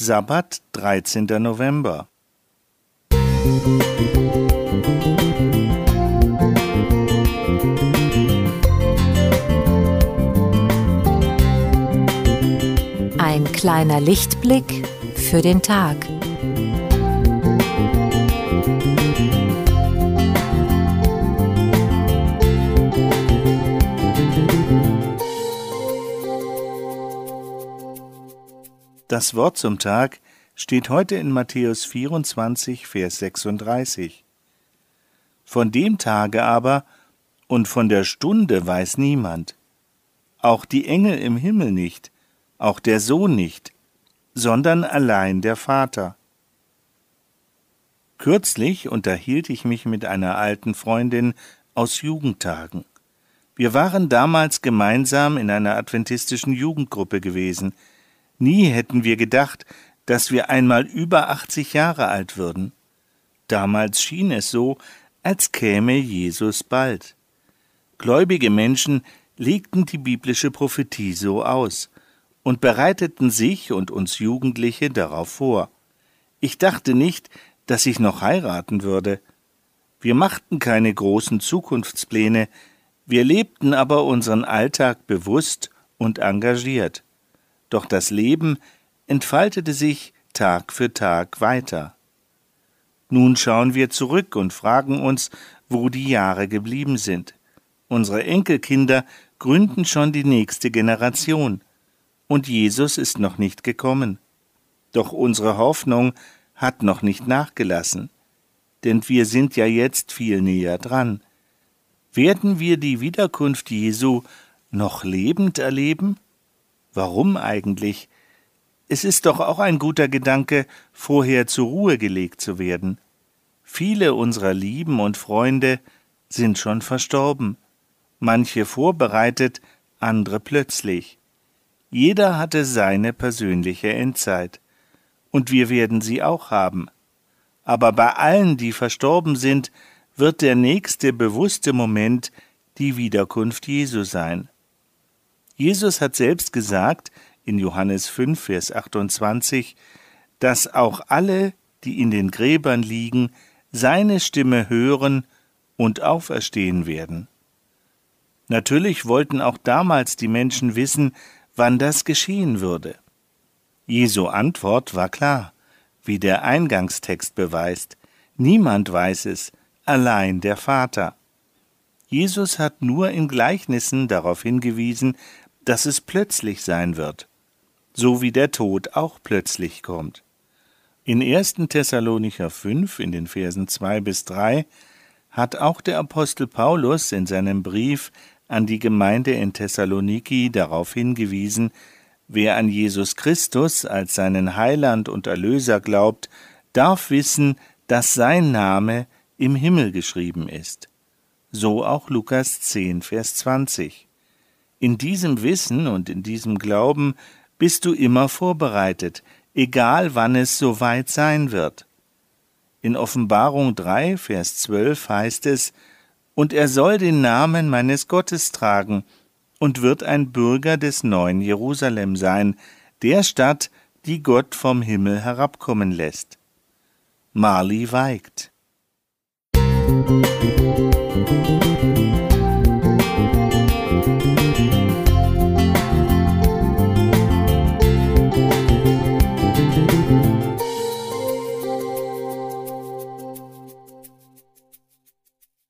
Sabbat, 13. November. Ein kleiner Lichtblick für den Tag. Das Wort zum Tag steht heute in Matthäus 24, Vers 36. Von dem Tage aber und von der Stunde weiß niemand, auch die Engel im Himmel nicht, auch der Sohn nicht, sondern allein der Vater. Kürzlich unterhielt ich mich mit einer alten Freundin aus Jugendtagen. Wir waren damals gemeinsam in einer adventistischen Jugendgruppe gewesen, Nie hätten wir gedacht, dass wir einmal über 80 Jahre alt würden. Damals schien es so, als käme Jesus bald. Gläubige Menschen legten die biblische Prophetie so aus und bereiteten sich und uns Jugendliche darauf vor. Ich dachte nicht, dass ich noch heiraten würde. Wir machten keine großen Zukunftspläne, wir lebten aber unseren Alltag bewusst und engagiert doch das Leben entfaltete sich Tag für Tag weiter. Nun schauen wir zurück und fragen uns, wo die Jahre geblieben sind. Unsere Enkelkinder gründen schon die nächste Generation, und Jesus ist noch nicht gekommen. Doch unsere Hoffnung hat noch nicht nachgelassen, denn wir sind ja jetzt viel näher dran. Werden wir die Wiederkunft Jesu noch lebend erleben? Warum eigentlich? Es ist doch auch ein guter Gedanke, vorher zur Ruhe gelegt zu werden. Viele unserer Lieben und Freunde sind schon verstorben, manche vorbereitet, andere plötzlich. Jeder hatte seine persönliche Endzeit, und wir werden sie auch haben. Aber bei allen, die verstorben sind, wird der nächste bewusste Moment die Wiederkunft Jesu sein. Jesus hat selbst gesagt, in Johannes 5, Vers 28, dass auch alle, die in den Gräbern liegen, seine Stimme hören und auferstehen werden. Natürlich wollten auch damals die Menschen wissen, wann das geschehen würde. Jesu Antwort war klar, wie der Eingangstext beweist. Niemand weiß es, allein der Vater. Jesus hat nur in Gleichnissen darauf hingewiesen, dass es plötzlich sein wird, so wie der Tod auch plötzlich kommt. In 1. Thessalonicher 5 in den Versen 2 bis 3 hat auch der Apostel Paulus in seinem Brief an die Gemeinde in Thessaloniki darauf hingewiesen, wer an Jesus Christus als seinen Heiland und Erlöser glaubt, darf wissen, dass sein Name im Himmel geschrieben ist. So auch Lukas 10, Vers 20. In diesem Wissen und in diesem Glauben bist du immer vorbereitet, egal wann es soweit sein wird. In Offenbarung 3, Vers 12 heißt es, Und er soll den Namen meines Gottes tragen und wird ein Bürger des neuen Jerusalem sein, der Stadt, die Gott vom Himmel herabkommen lässt. Marley weigt. Musik